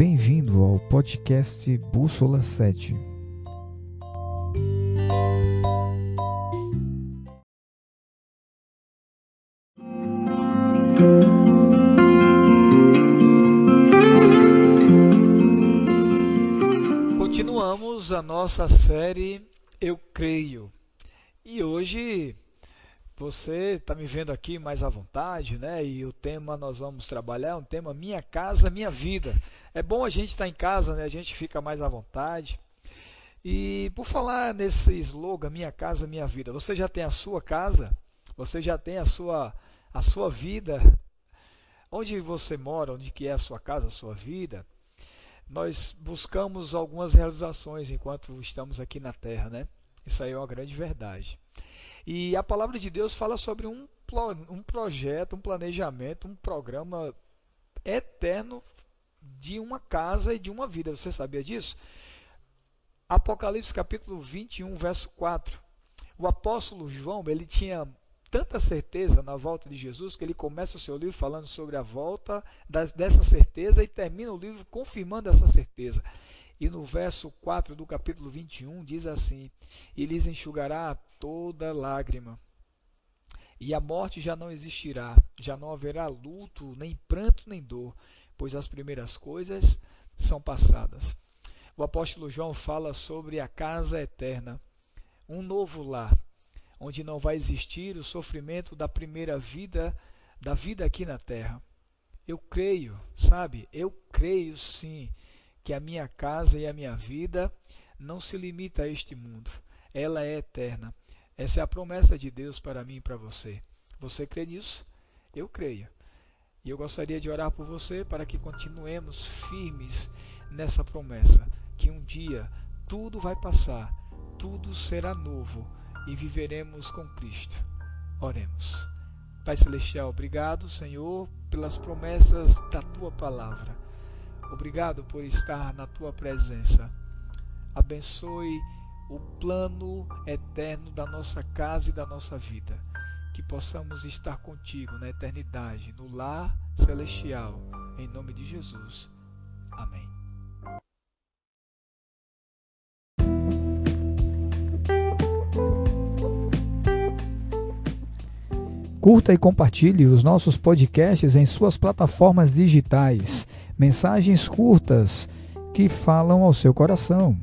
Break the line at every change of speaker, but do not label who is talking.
Bem-vindo ao podcast Bússola 7.
Continuamos a nossa série Eu Creio. E hoje você está me vendo aqui mais à vontade, né? E o tema nós vamos trabalhar é um tema Minha Casa, Minha Vida. É bom a gente estar tá em casa, né? A gente fica mais à vontade. E por falar nesse slogan Minha Casa, Minha Vida, você já tem a sua casa? Você já tem a sua, a sua vida? Onde você mora, onde que é a sua casa, a sua vida? Nós buscamos algumas realizações enquanto estamos aqui na Terra, né? Isso aí é uma grande verdade. E a palavra de Deus fala sobre um, um projeto, um planejamento, um programa eterno de uma casa e de uma vida. Você sabia disso? Apocalipse capítulo 21, verso 4. O apóstolo João, ele tinha tanta certeza na volta de Jesus que ele começa o seu livro falando sobre a volta das, dessa certeza e termina o livro confirmando essa certeza. E no verso 4 do capítulo 21 diz assim: E lhes enxugará toda lágrima, e a morte já não existirá, já não haverá luto, nem pranto, nem dor, pois as primeiras coisas são passadas. O apóstolo João fala sobre a casa eterna, um novo lar, onde não vai existir o sofrimento da primeira vida, da vida aqui na terra. Eu creio, sabe? Eu creio sim que a minha casa e a minha vida não se limita a este mundo. Ela é eterna. Essa é a promessa de Deus para mim e para você. Você crê nisso? Eu creio. E eu gostaria de orar por você para que continuemos firmes nessa promessa, que um dia tudo vai passar, tudo será novo e viveremos com Cristo. Oremos. Pai Celestial, obrigado, Senhor, pelas promessas da tua palavra. Obrigado por estar na tua presença. Abençoe o plano eterno da nossa casa e da nossa vida. Que possamos estar contigo na eternidade, no lar celestial. Em nome de Jesus.
Curta e compartilhe os nossos podcasts em suas plataformas digitais. Mensagens curtas que falam ao seu coração.